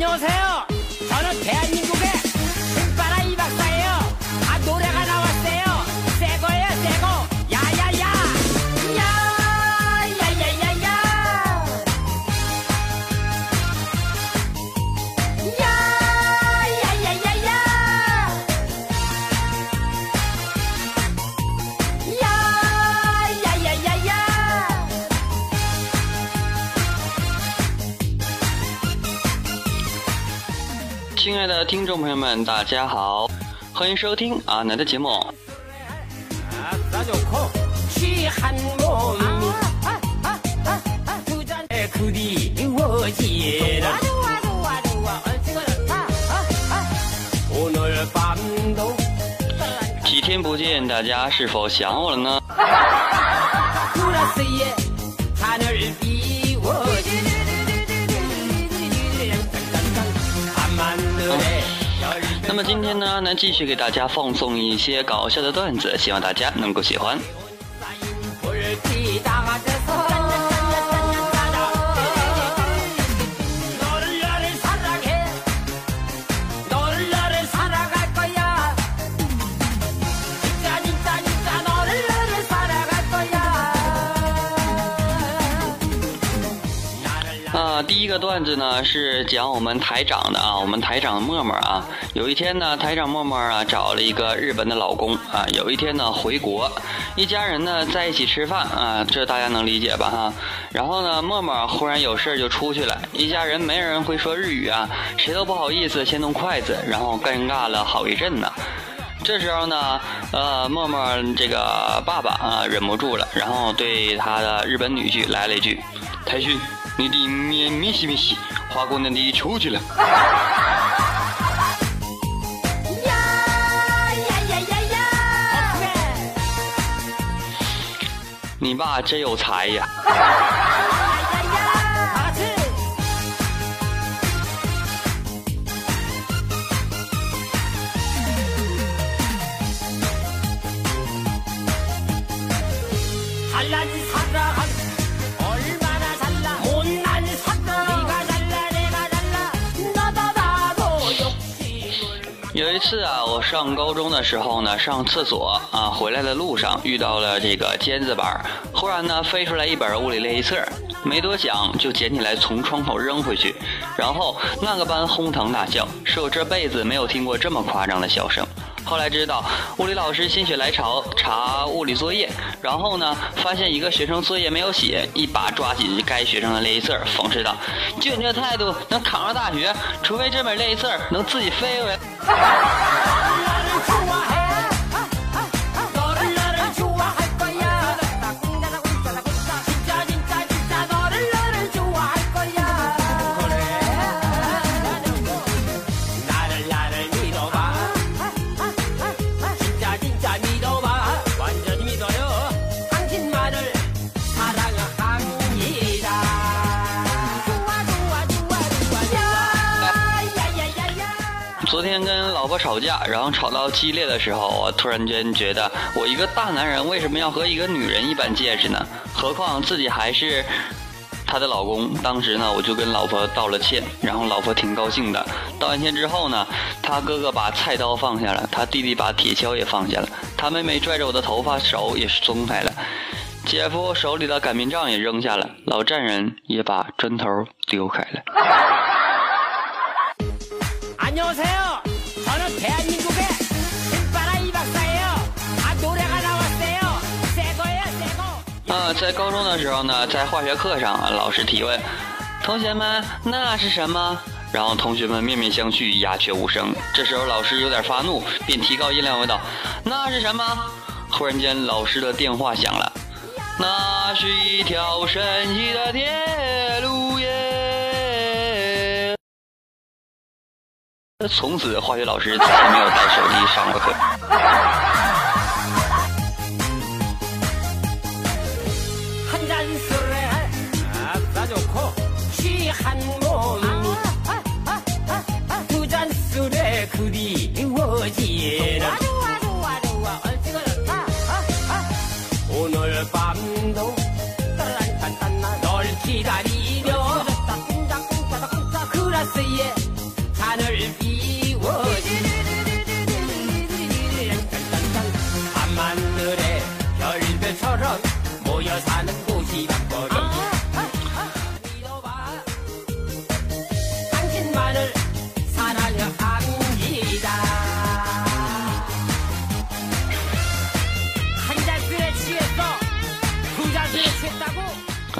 안녕하세요. 亲爱的听众朋友们，大家好，欢迎收听阿南的节目。几天不见，大家是否想我了呢？那么今天呢，来继续给大家放送一些搞笑的段子，希望大家能够喜欢。第一个段子呢是讲我们台长的啊，我们台长默默啊，有一天呢，台长默默啊找了一个日本的老公啊，有一天呢回国，一家人呢在一起吃饭啊，这大家能理解吧哈？然后呢，默默忽然有事就出去了，一家人没人会说日语啊，谁都不好意思先动筷子，然后尴尬了好一阵呢。这时候呢，呃，默默这个爸爸啊忍不住了，然后对他的日本女婿来了一句：“台勋，你的面面西面西，花姑娘你出去了。呀呀呀呀呀！你爸真有才呀！哎呀呀！阿去！哎呀！一次啊，我上高中的时候呢，上厕所啊，回来的路上遇到了这个尖子班，忽然呢飞出来一本物理练习册，没多想就捡起来从窗口扔回去，然后那个班哄堂大笑，是我这辈子没有听过这么夸张的笑声。后来知道物理老师心血来潮查物理作业，然后呢发现一个学生作业没有写，一把抓起该学生的练习册，讽刺道：“就你这态度，能考上大学，除非这本练习册能自己飞回来。”昨天跟老婆吵架，然后吵到激烈的时候，我突然间觉得，我一个大男人为什么要和一个女人一般见识呢？何况自己还是她的老公。当时呢，我就跟老婆道了歉，然后老婆挺高兴的。道完歉之后呢，他哥哥把菜刀放下了，他弟弟把铁锹也放下了，他妹妹拽着我的头发，手也是松开了。姐夫手里的擀面杖也扔下了，老丈人也把砖头丢开了。안녕하세요. 저는 대한민국의 신바라 이 박사예요. 아 노래가 나왔어요. 새 거예요, 새 거. 啊，在高中的时候呢，在化学课上，啊老师提问，同学们，那是什么？然后同学们面面相觑，鸦雀无声。这时候老师有点发怒，便提高音量问道：“那是什么？”忽然间，老师的电话响了，那是一条神奇的铁路 从此，化学老师再也没有带手机上过课。 이월 밤하늘에 별별처럼 모여 사는 곳이란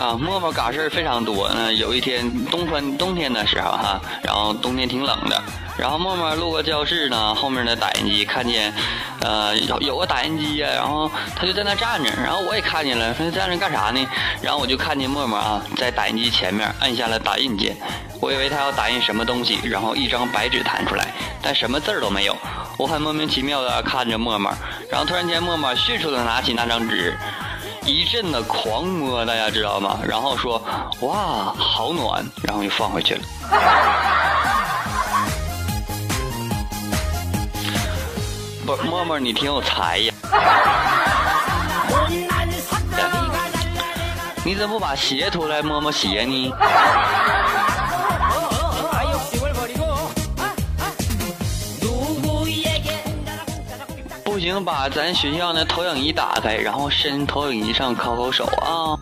啊，默默嘎事儿非常多。那有一天冬天冬天的时候哈，然后冬天挺冷的，然后默默路过教室呢，后面的打印机看见，呃，有有个打印机呀，然后他就在那站着，然后我也看见了，他站着干啥呢？然后我就看见默默啊，在打印机前面按下了打印键，我以为他要打印什么东西，然后一张白纸弹出来，但什么字儿都没有。我很莫名其妙的看着默默，然后突然间默默迅速的拿起那张纸。一阵的狂摸，大家知道吗？然后说哇，好暖，然后就放回去了。不，默默你挺有才呀。你怎么不把鞋脱来摸摸鞋呢？不行，把咱学校那投影仪打开，然后伸投影仪上烤烤手啊。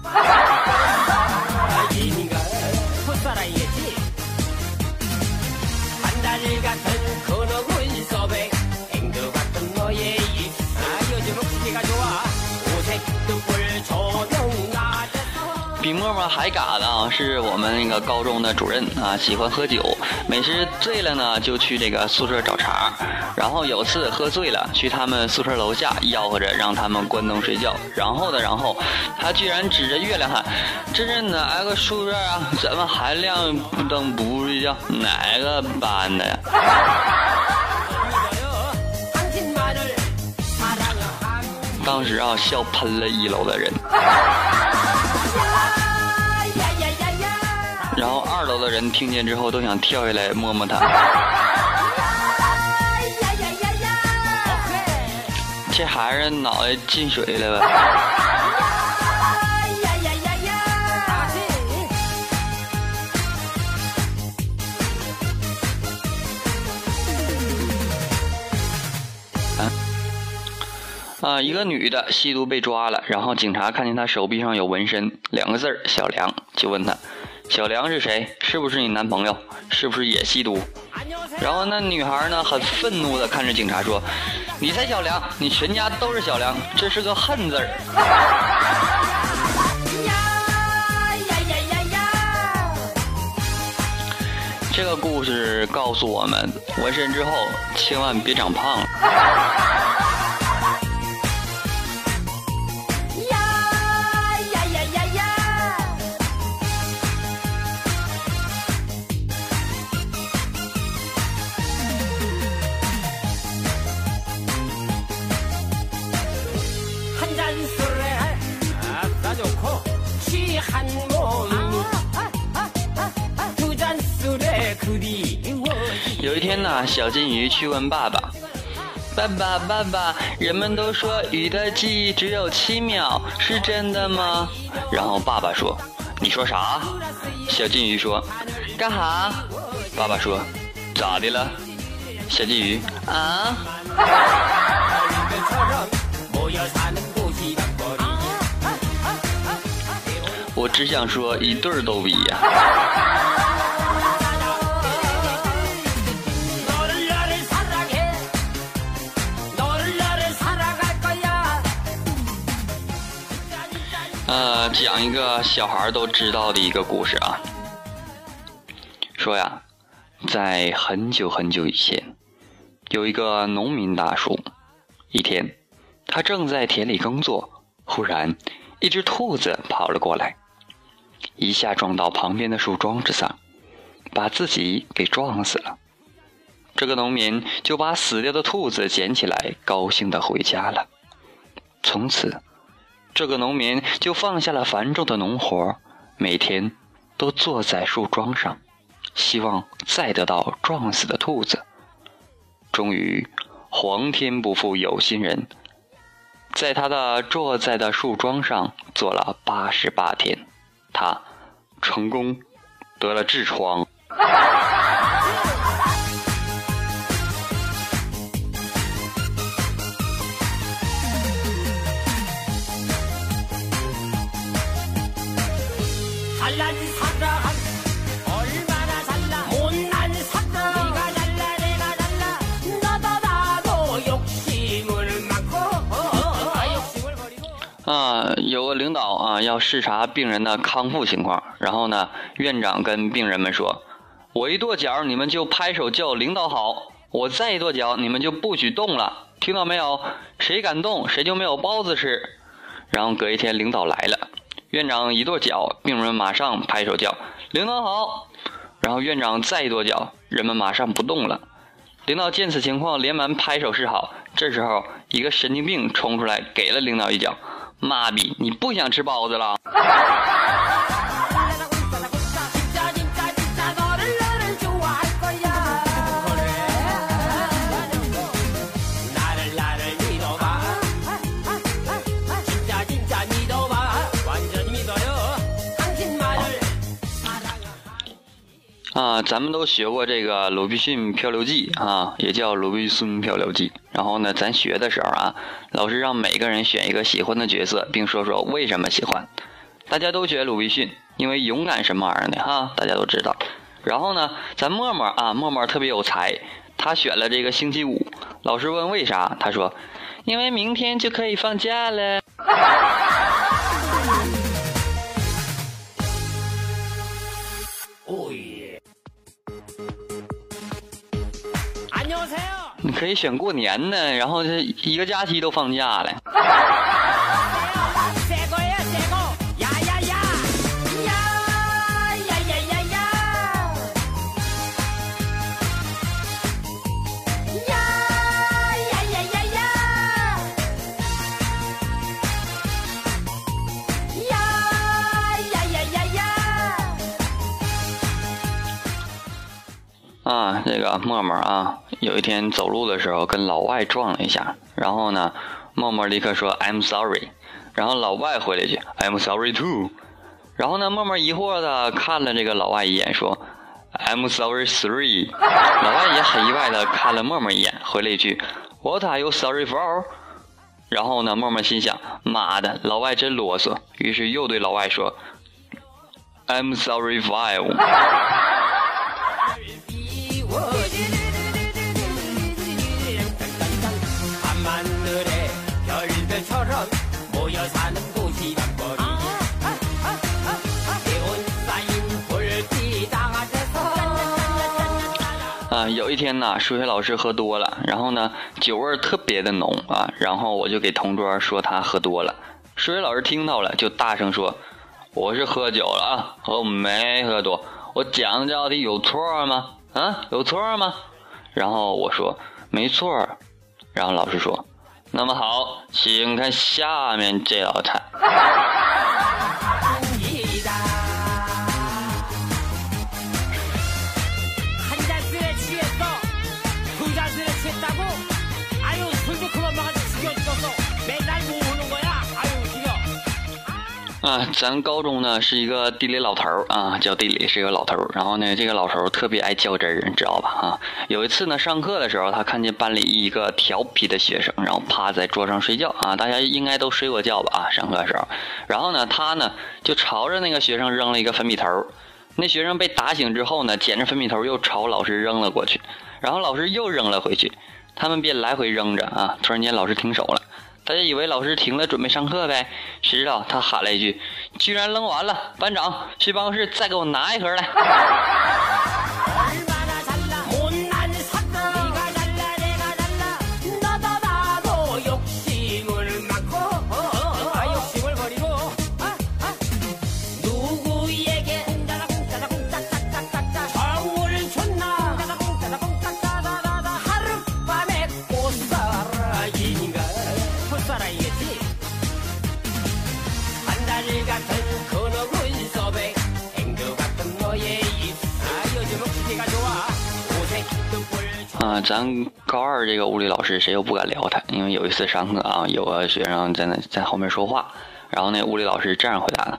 哥们还嘎的啊，是我们那个高中的主任啊，喜欢喝酒，每次醉了呢就去这个宿舍找茬。然后有次喝醉了，去他们宿舍楼下吆喝着让他们关灯睡觉。然后呢，然后他居然指着月亮喊：“这是哪个宿舍啊？怎么还亮灯不睡觉？哪个班的呀？”当时啊，笑喷了一楼的人。二楼的人听见之后都想跳下来摸摸他。这孩子脑袋进水了吧？啊，一个女的吸毒被抓了，然后警察看见她手臂上有纹身，两个字儿小梁，就问她。小梁是谁？是不是你男朋友？是不是也吸毒？然后那女孩呢，很愤怒的看着警察说：“你才小梁，你全家都是小梁，这是个恨字儿。”这个故事告诉我们，纹身之后千万别长胖了。天呢，小金鱼去问爸爸：“爸爸，爸爸，人们都说鱼的记忆只有七秒，是真的吗？”然后爸爸说：“你说啥？”小金鱼说：“干哈？”爸爸说：“咋的了？”小金鱼啊。我只想说一对儿都比呀。呃，讲一个小孩都知道的一个故事啊。说呀，在很久很久以前，有一个农民大叔。一天，他正在田里耕作，忽然，一只兔子跑了过来。一下撞到旁边的树桩子上，把自己给撞死了。这个农民就把死掉的兔子捡起来，高兴的回家了。从此，这个农民就放下了繁重的农活，每天都坐在树桩上，希望再得到撞死的兔子。终于，皇天不负有心人，在他的坐在的树桩上坐了八十八天。他成功得了痔疮。要视察病人的康复情况，然后呢，院长跟病人们说：“我一跺脚，你们就拍手叫领导好；我再一跺脚，你们就不许动了，听到没有？谁敢动，谁就没有包子吃。”然后隔一天，领导来了，院长一跺脚，病人马上拍手叫领导好；然后院长再一跺脚，人们马上不动了。领导见此情况，连忙拍手示好。这时候，一个神经病冲出来，给了领导一脚。妈逼！你不想吃包子了？啊，咱们都学过这个《鲁滨逊漂流记》啊，也叫《鲁滨孙漂流记》。然后呢，咱学的时候啊，老师让每个人选一个喜欢的角色，并说说为什么喜欢。大家都选鲁滨逊，因为勇敢什么玩意儿的哈，大家都知道。然后呢，咱默默啊，默默特别有才，他选了这个星期五。老师问为啥，他说，因为明天就可以放假了。你可以选过年呢，然后这一个假期都放假了。啊，这个默默啊。有一天走路的时候跟老外撞了一下，然后呢，默默立刻说 I'm sorry，然后老外回了一句 I'm sorry too，然后呢，默默疑惑的看了这个老外一眼，说 I'm sorry three，老外也很意外的看了默默一眼，回了一句 What are you sorry for？然后呢，默默心想，妈的，老外真啰嗦，于是又对老外说 I'm sorry five。啊，有一天呢，数学老师喝多了，然后呢，酒味特别的浓啊，然后我就给同桌说他喝多了。数学老师听到了，就大声说：“我是喝酒了啊，我没喝多，我讲的这道题有错吗？啊，有错吗？”然后我说：“没错。”然后老师说：“那么好，请看下面这道菜。”啊，咱高中呢是一个地理老头儿啊，叫地理是一个老头儿。然后呢，这个老头儿特别爱较真儿，你知道吧？啊，有一次呢，上课的时候，他看见班里一个调皮的学生，然后趴在桌上睡觉啊。大家应该都睡过觉吧？啊，上课的时候，然后呢，他呢就朝着那个学生扔了一个粉笔头儿。那学生被打醒之后呢，捡着粉笔头又朝老师扔了过去，然后老师又扔了回去，他们便来回扔着啊。突然间，老师停手了。大家以为老师停了，准备上课呗，谁知道他喊了一句：“居然扔完了！班长，去办公室再给我拿一盒来。啊咱高二这个物理老师谁又不敢聊他因为有一次上课啊有个学生在那在后面说话然后那物理老师这样回答的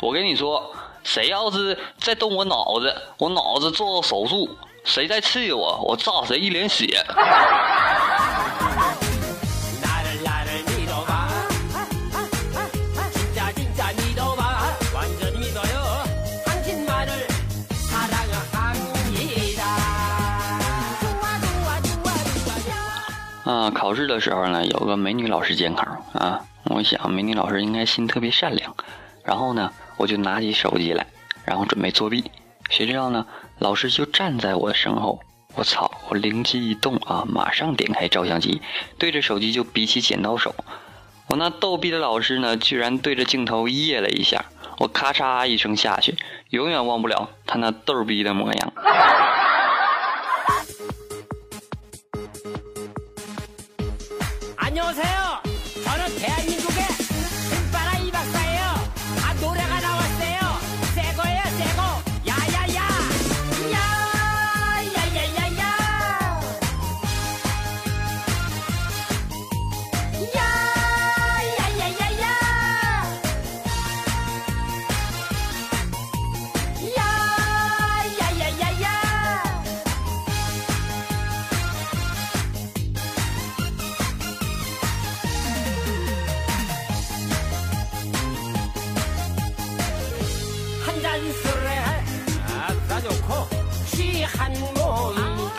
我跟你说谁要是再动我脑子我脑子做手术谁再刺激我我炸谁一脸血。啊，考试的时候呢，有个美女老师监考啊，我想美女老师应该心特别善良，然后呢，我就拿起手机来，然后准备作弊，谁知道呢，老师就站在我的身后，我操，我灵机一动啊，马上点开照相机，对着手机就比起剪刀手，我那逗逼的老师呢，居然对着镜头耶了一下，我咔嚓一声下去，永远忘不了他那逗逼的模样。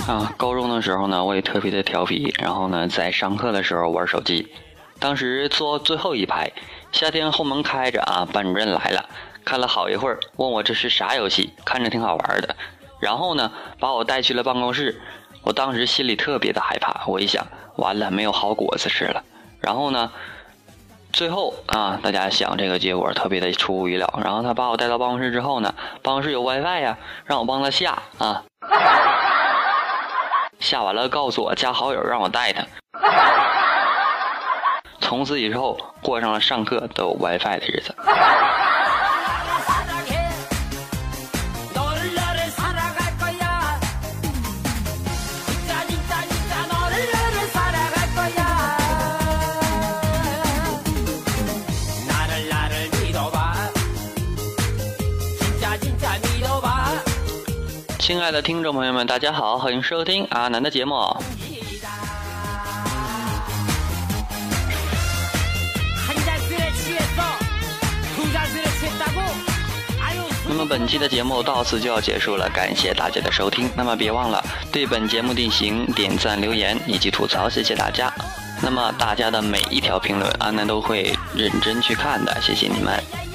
啊，高中的时候呢，我也特别的调皮，然后呢，在上课的时候玩手机。当时坐最后一排，夏天后门开着啊，班主任来了，看了好一会儿，问我这是啥游戏，看着挺好玩的。然后呢，把我带去了办公室。我当时心里特别的害怕，我一想，完了，没有好果子吃了。然后呢，最后啊，大家想这个结果特别的出乎意料。然后他把我带到办公室之后呢，办公室有 WiFi 呀，让我帮他下啊。下完了告诉我加好友，让我带他。从此以后过上了上课都有 WiFi 的日子。亲爱的听众朋友们大家好欢迎收听阿南的节目。那么本期的节目到此就要结束了感谢大家的收听。那么别忘了对本节目进行点赞留言以及吐槽谢谢大家。那么大家的每一条评论阿南都会认真去看的谢谢你们。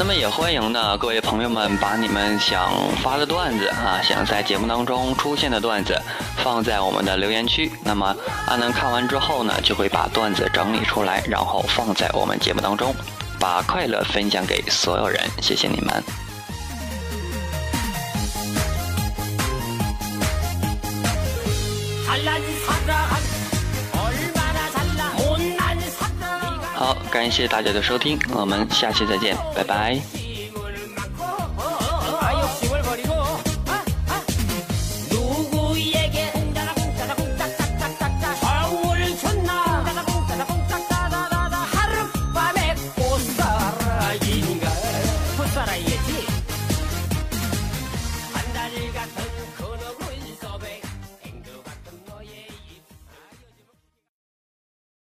那么也欢迎呢，各位朋友们把你们想发的段子啊，想在节目当中出现的段子，放在我们的留言区。那么阿南看完之后呢，就会把段子整理出来，然后放在我们节目当中，把快乐分享给所有人。谢谢你们。啊感谢大家的收听，我们下期再见，拜拜。